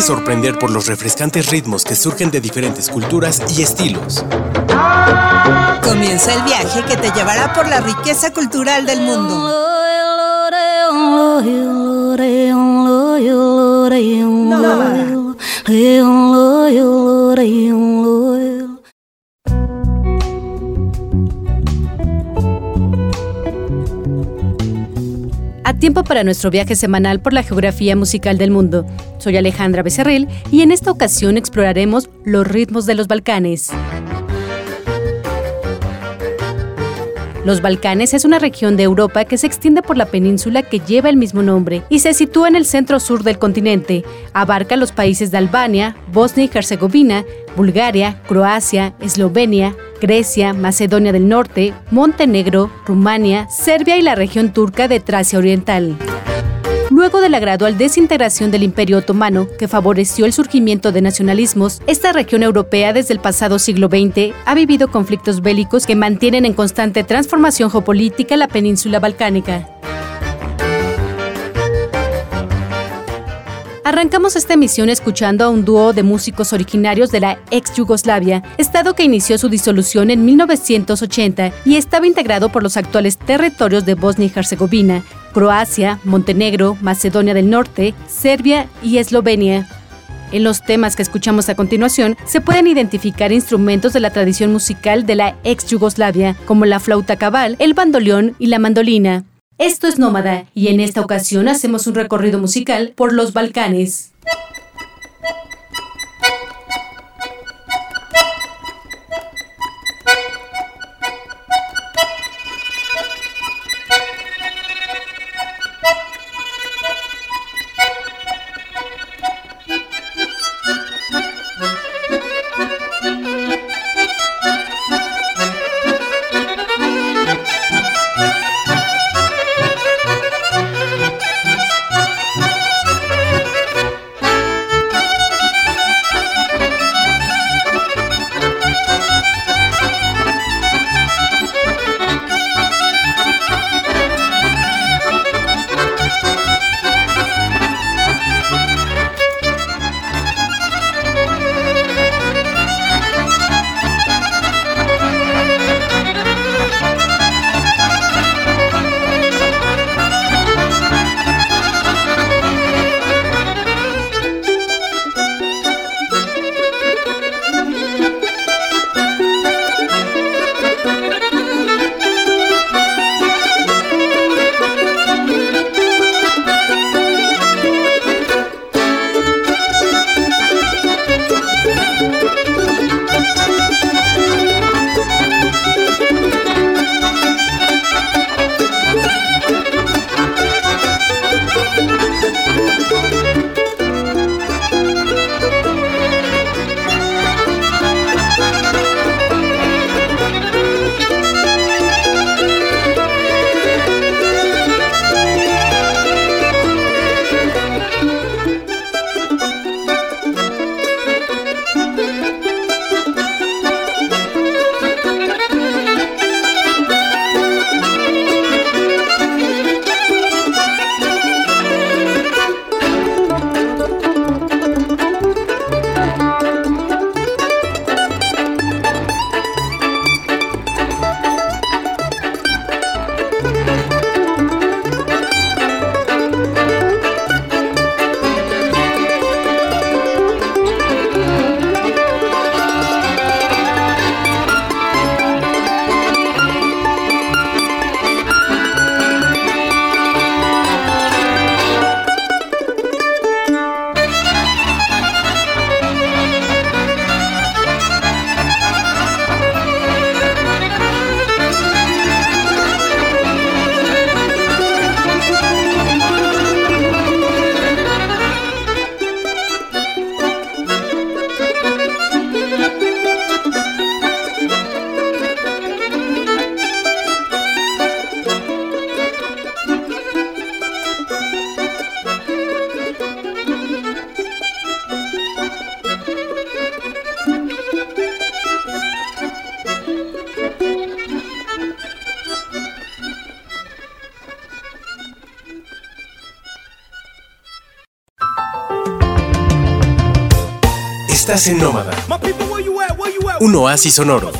Sorprender por los refrescantes ritmos que surgen de diferentes culturas y estilos. Comienza el viaje que te llevará por la riqueza cultural del mundo. Tiempo para nuestro viaje semanal por la geografía musical del mundo. Soy Alejandra Becerril y en esta ocasión exploraremos los ritmos de los Balcanes. Los Balcanes es una región de Europa que se extiende por la península que lleva el mismo nombre y se sitúa en el centro-sur del continente. Abarca los países de Albania, Bosnia y Herzegovina, Bulgaria, Croacia, Eslovenia, Grecia, Macedonia del Norte, Montenegro, Rumania, Serbia y la región turca de Tracia Oriental. Luego de la gradual desintegración del Imperio Otomano, que favoreció el surgimiento de nacionalismos, esta región europea desde el pasado siglo XX ha vivido conflictos bélicos que mantienen en constante transformación geopolítica la península balcánica. Arrancamos esta emisión escuchando a un dúo de músicos originarios de la ex Yugoslavia, estado que inició su disolución en 1980 y estaba integrado por los actuales territorios de Bosnia y Herzegovina, Croacia, Montenegro, Macedonia del Norte, Serbia y Eslovenia. En los temas que escuchamos a continuación se pueden identificar instrumentos de la tradición musical de la ex Yugoslavia, como la flauta cabal, el bandoleón y la mandolina. Esto es Nómada y en esta ocasión hacemos un recorrido musical por los Balcanes. Estás en Nómada. Un oasis sonoro.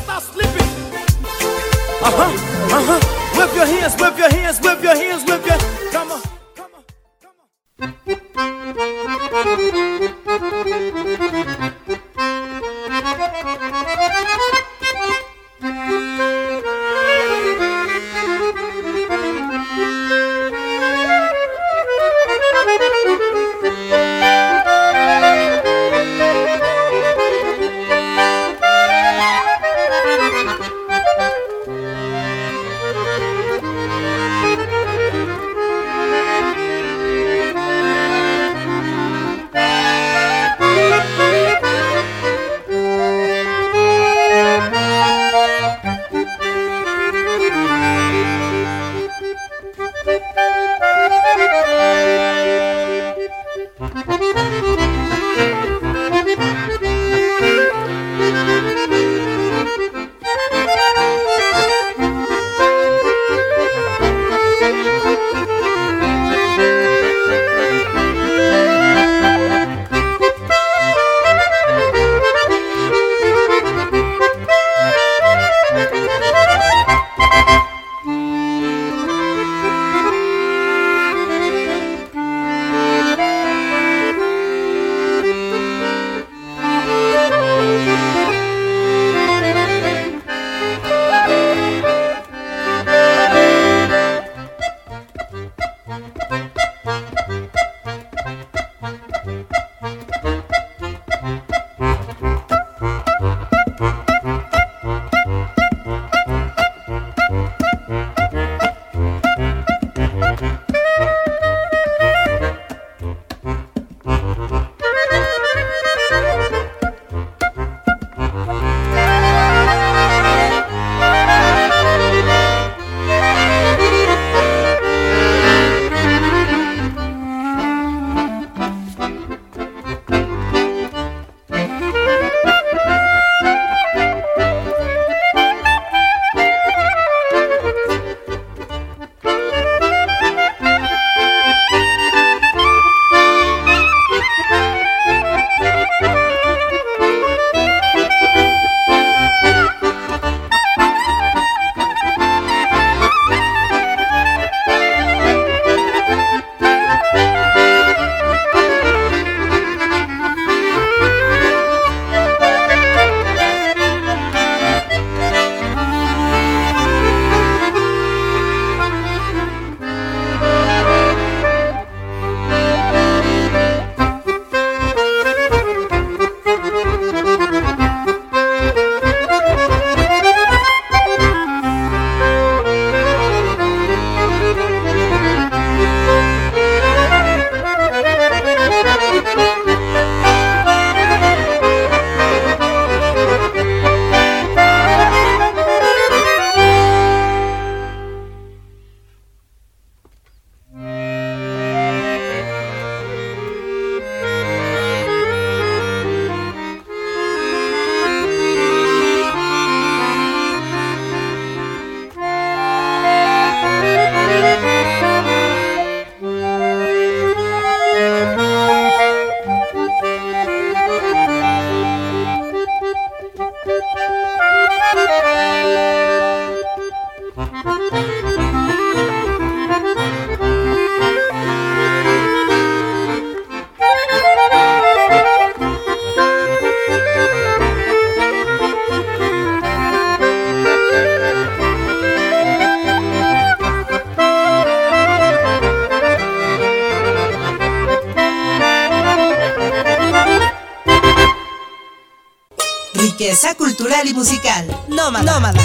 Cultural y musical. Nómada. Nómada.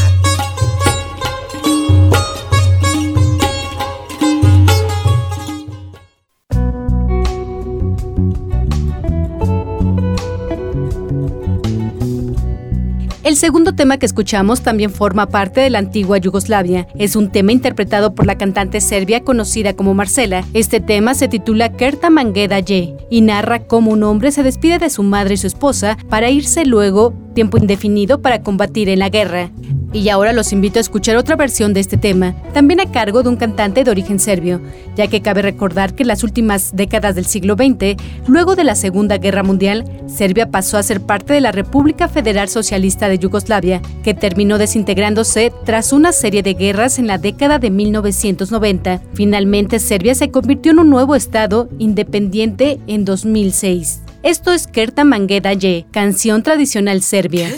El segundo tema que escuchamos también forma parte de la antigua Yugoslavia. Es un tema interpretado por la cantante serbia conocida como Marcela. Este tema se titula Kerta Mangeda Ye y narra cómo un hombre se despide de su madre y su esposa para irse luego tiempo indefinido para combatir en la guerra. Y ahora los invito a escuchar otra versión de este tema, también a cargo de un cantante de origen serbio, ya que cabe recordar que en las últimas décadas del siglo XX, luego de la Segunda Guerra Mundial, Serbia pasó a ser parte de la República Federal Socialista de Yugoslavia, que terminó desintegrándose tras una serie de guerras en la década de 1990. Finalmente, Serbia se convirtió en un nuevo estado independiente en 2006. Esto es Kerta Mangeda Ye, canción tradicional serbia.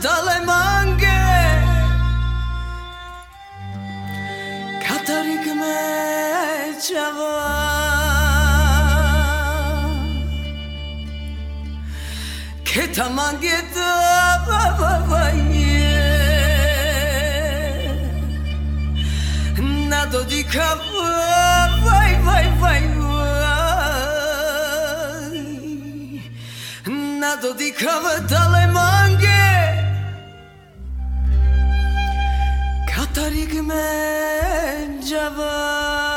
dale mange تاریک میں جوان که تمانگی تو باباییه ندادی که وای وای وای وای ندادی که دل مانگی طريق من جواب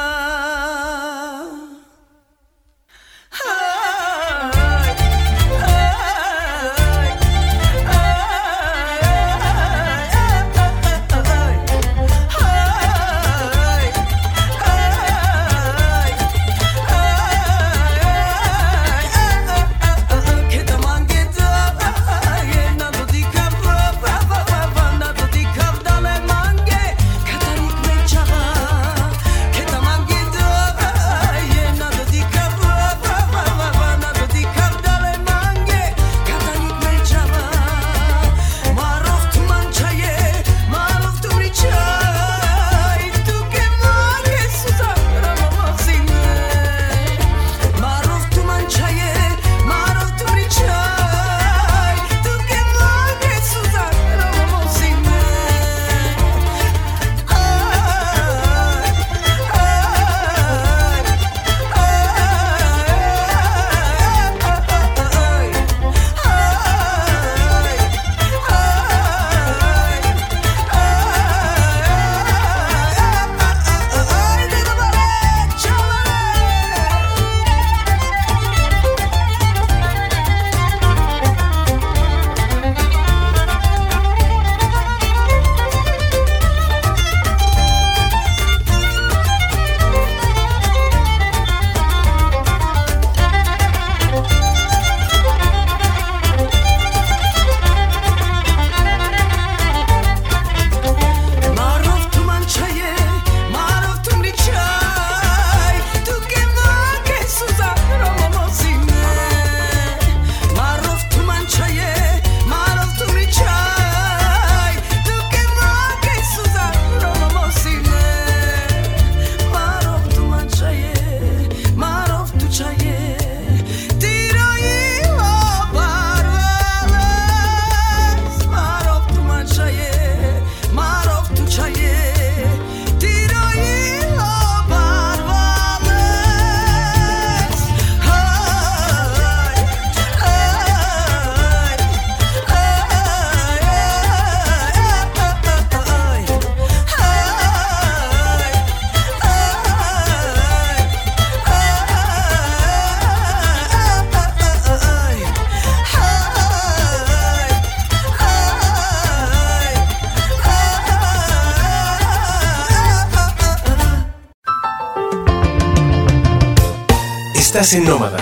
Estás en Nómada.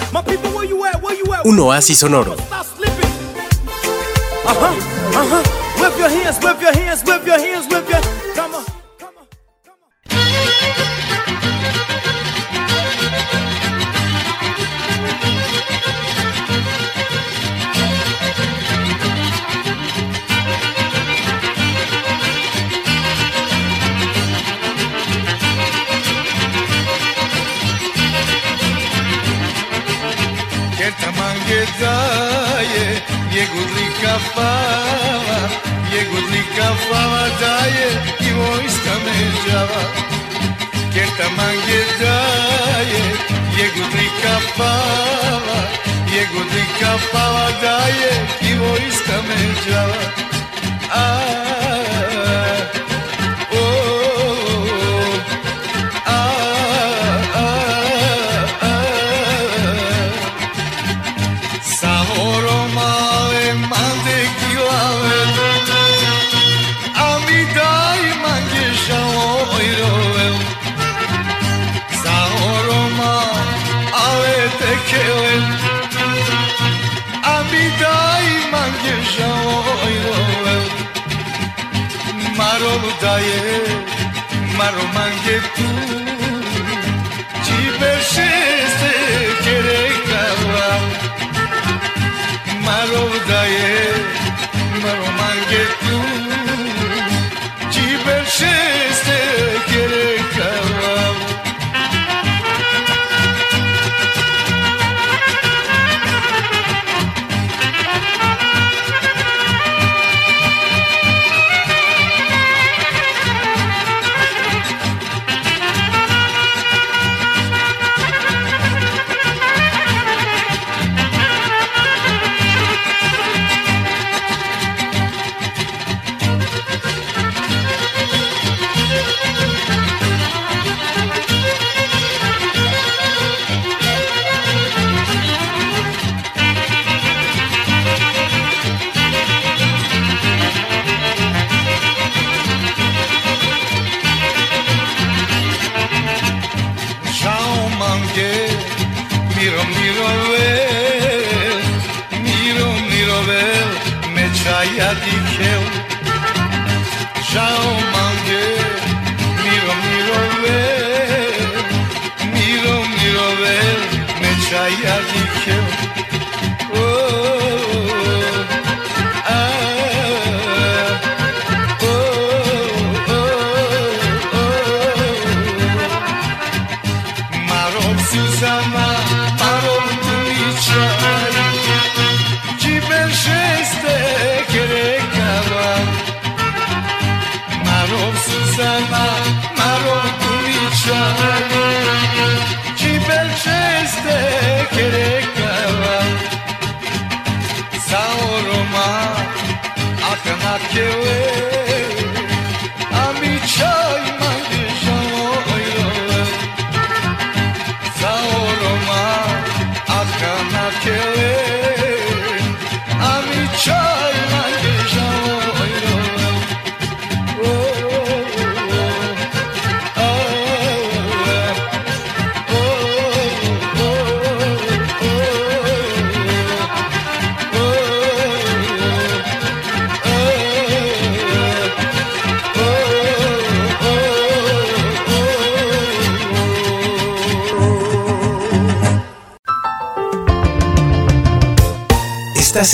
Un oasis sonoro. Ajá, ajá. daje maromange tu Çibeşesi gerek kala Marovda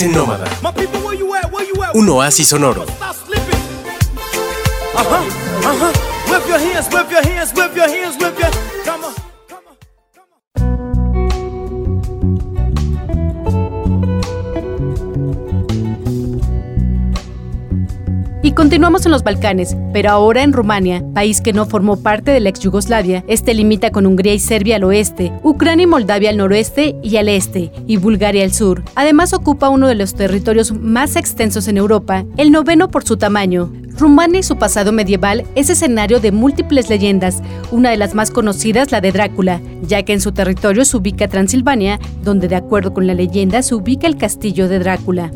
you at? un oasis sonoro. Balcanes, pero ahora en Rumania, país que no formó parte de la ex Yugoslavia. Este limita con Hungría y Serbia al oeste, Ucrania y Moldavia al noroeste y al este, y Bulgaria al sur. Además ocupa uno de los territorios más extensos en Europa, el noveno por su tamaño. Rumania y su pasado medieval es escenario de múltiples leyendas, una de las más conocidas la de Drácula, ya que en su territorio se ubica Transilvania, donde de acuerdo con la leyenda se ubica el castillo de Drácula.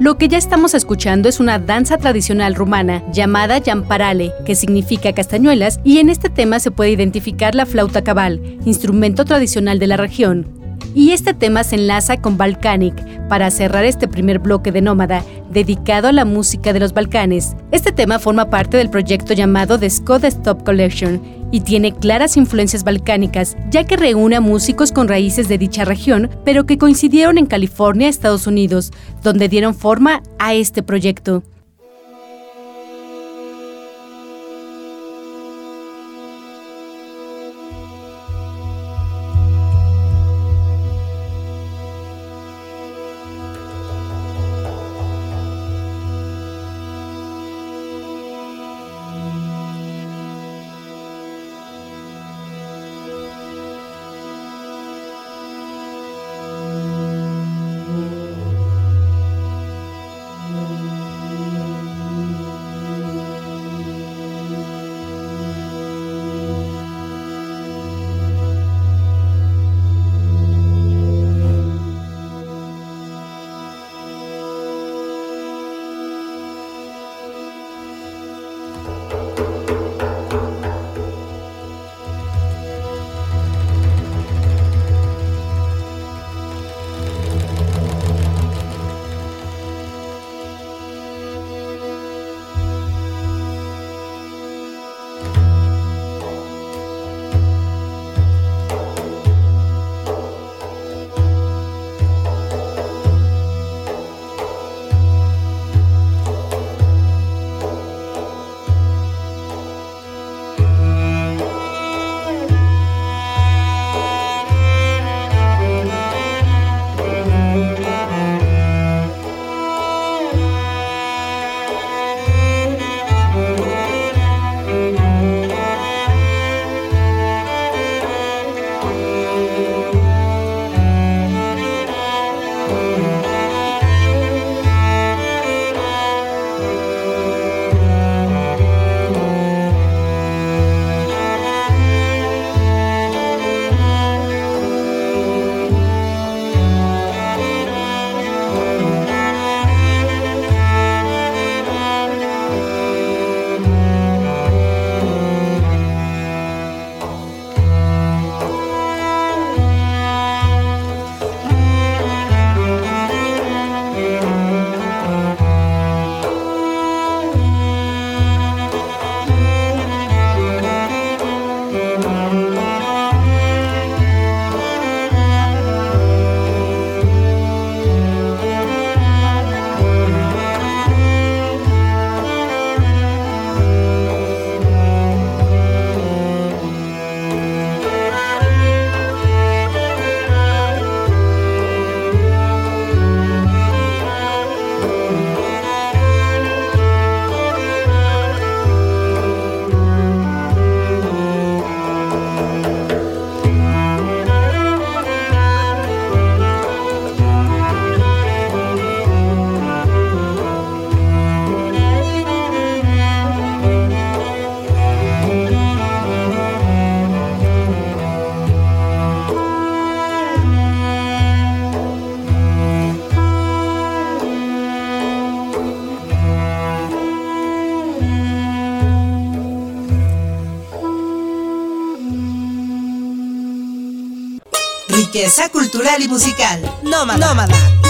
Lo que ya estamos escuchando es una danza tradicional rumana llamada Yamparale, que significa castañuelas, y en este tema se puede identificar la flauta cabal, instrumento tradicional de la región. Y este tema se enlaza con Balkanic para cerrar este primer bloque de Nómada, dedicado a la música de los Balcanes. Este tema forma parte del proyecto llamado The Skoda Stop Collection y tiene claras influencias balcánicas, ya que reúne a músicos con raíces de dicha región, pero que coincidieron en California, Estados Unidos, donde dieron forma a este proyecto. Riqueza cultural y musical. Nómada. Nómada.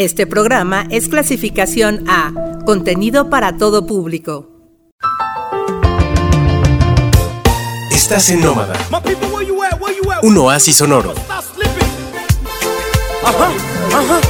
Este programa es clasificación A, contenido para todo público. Estás en Nómada. Un oasis sonoro. Uh-huh, uh-huh.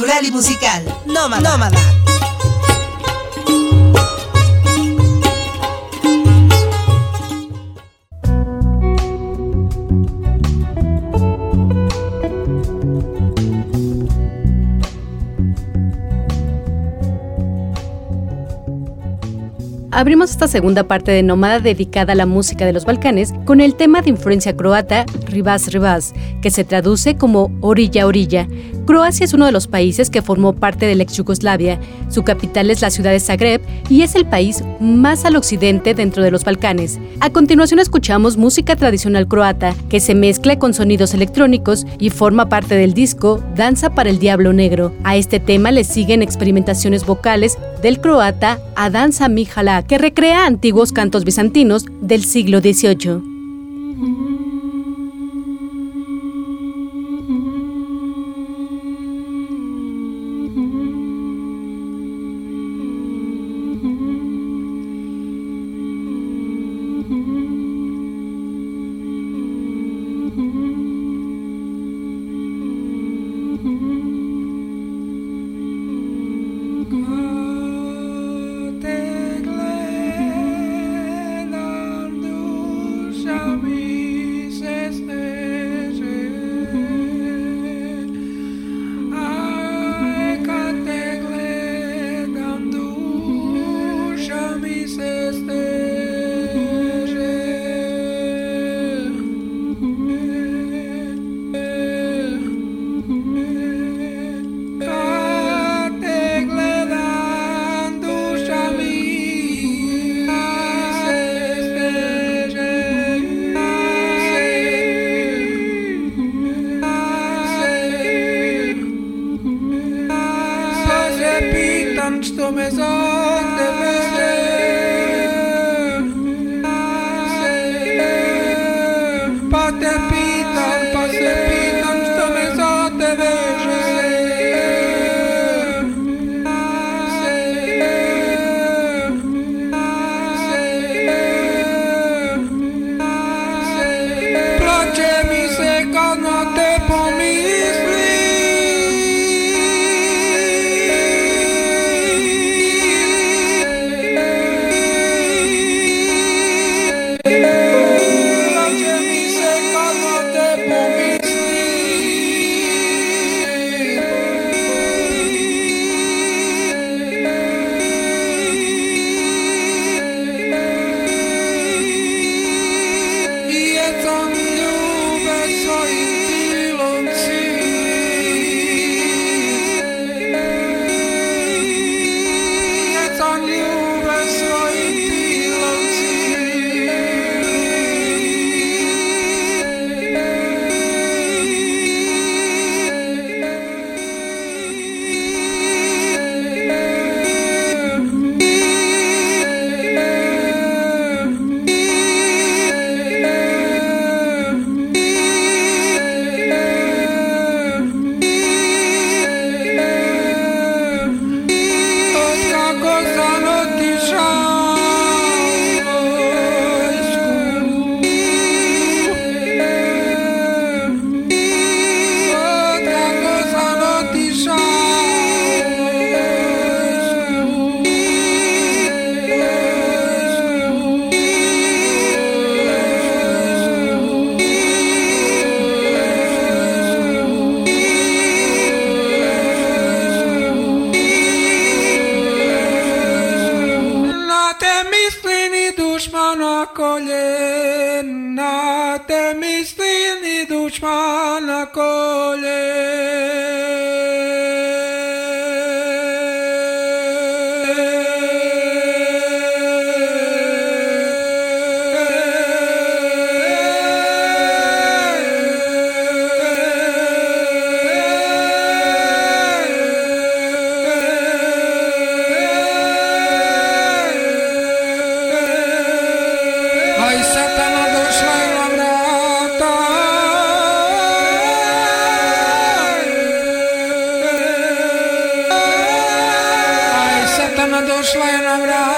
Cultural y musical. Nómada. Nómada. Abrimos esta segunda parte de Nómada dedicada a la música de los Balcanes con el tema de influencia croata Ribas Ribas, que se traduce como orilla orilla. Croacia es uno de los países que formó parte del ex Yugoslavia. Su capital es la ciudad de Zagreb y es el país más al occidente dentro de los Balcanes. A continuación escuchamos música tradicional croata que se mezcla con sonidos electrónicos y forma parte del disco Danza para el Diablo Negro. A este tema le siguen experimentaciones vocales del croata Adanza Mihala que recrea antiguos cantos bizantinos del siglo XVIII. habrá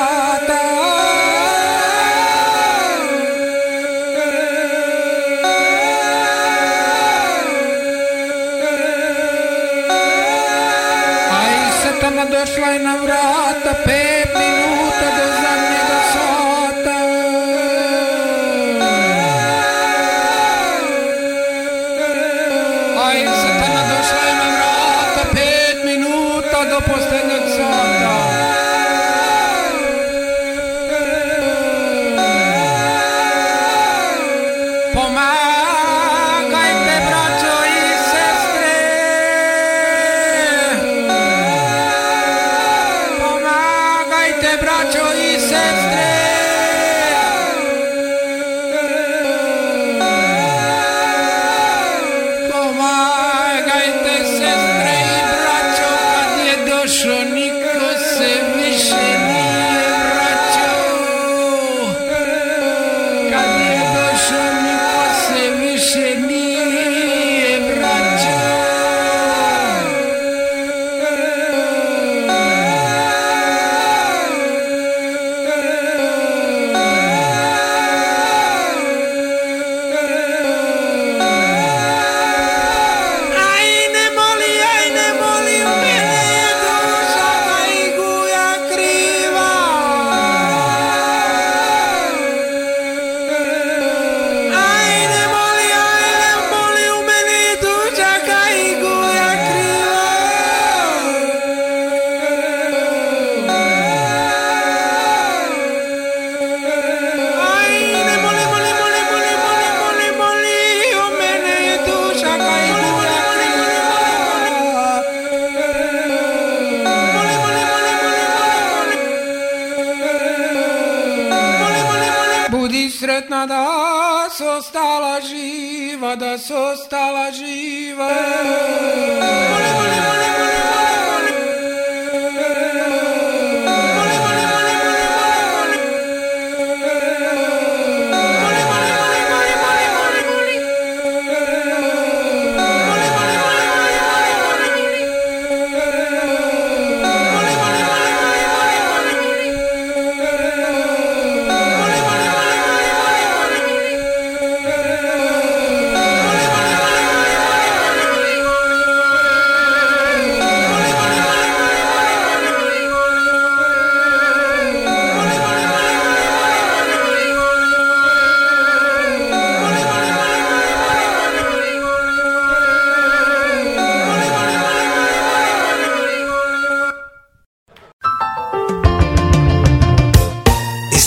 sostala živa, da sostala živa. E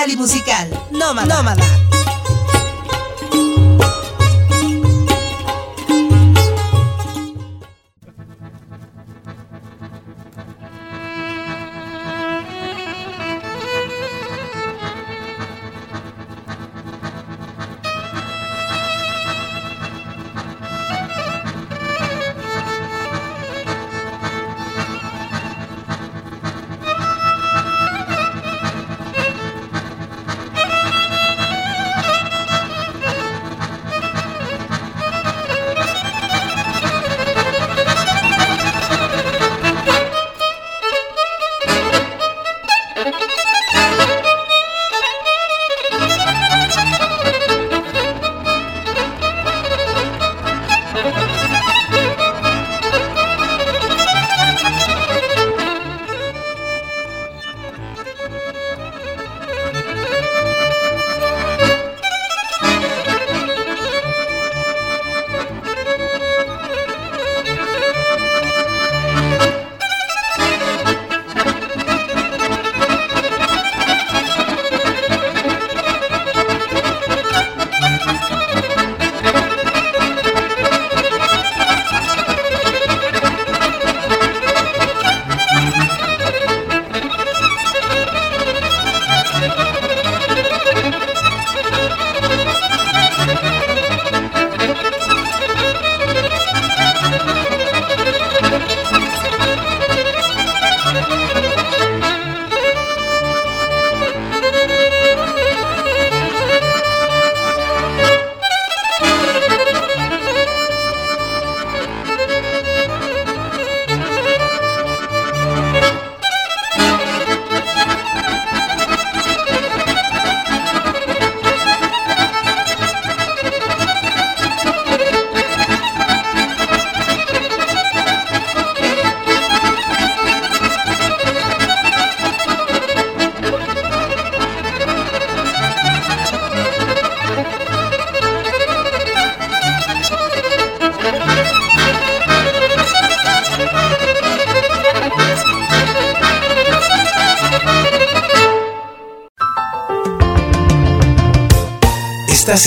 cultural y musical. Nómada. Nómada.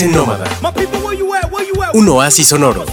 You at? Un oasis sonoro.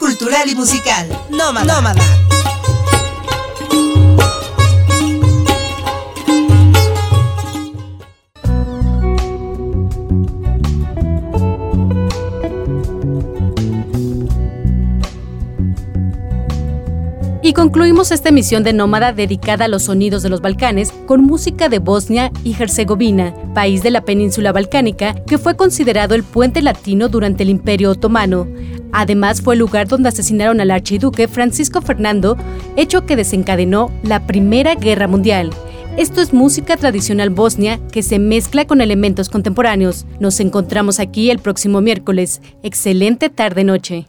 Cultural y musical. Nómada. Nómada. Y concluimos esta emisión de Nómada dedicada a los sonidos de los Balcanes con música de Bosnia y Herzegovina, país de la península balcánica que fue considerado el puente latino durante el Imperio Otomano. Además fue el lugar donde asesinaron al archiduque Francisco Fernando, hecho que desencadenó la Primera Guerra Mundial. Esto es música tradicional bosnia que se mezcla con elementos contemporáneos. Nos encontramos aquí el próximo miércoles. Excelente tarde-noche.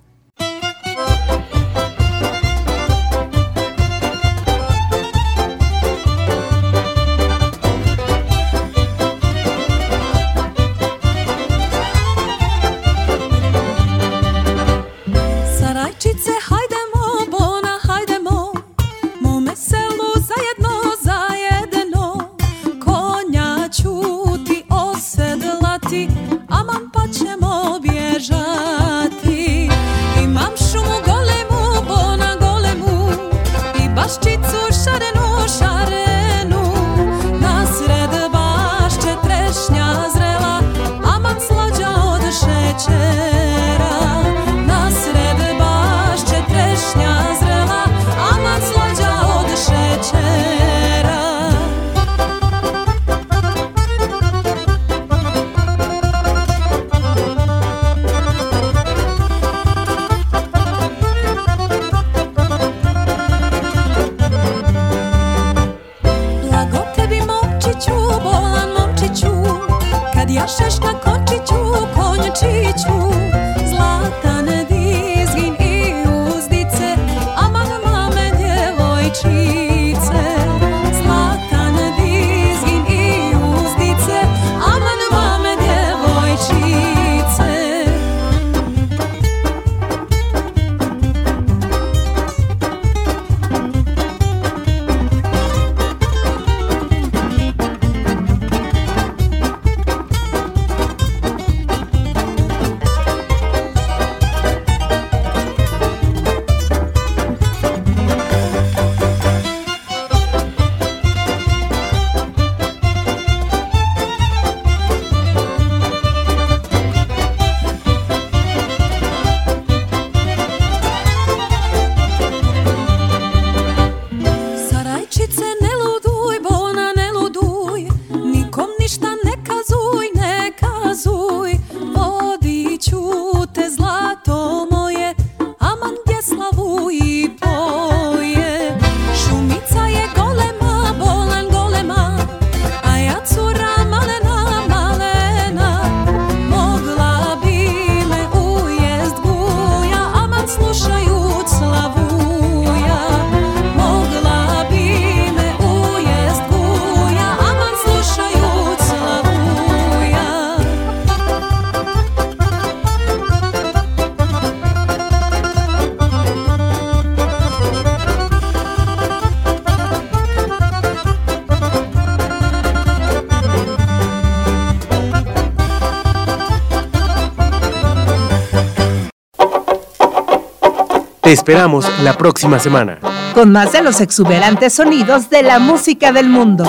Te esperamos la próxima semana. Con más de los exuberantes sonidos de la música del mundo.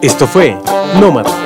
Esto fue Nómada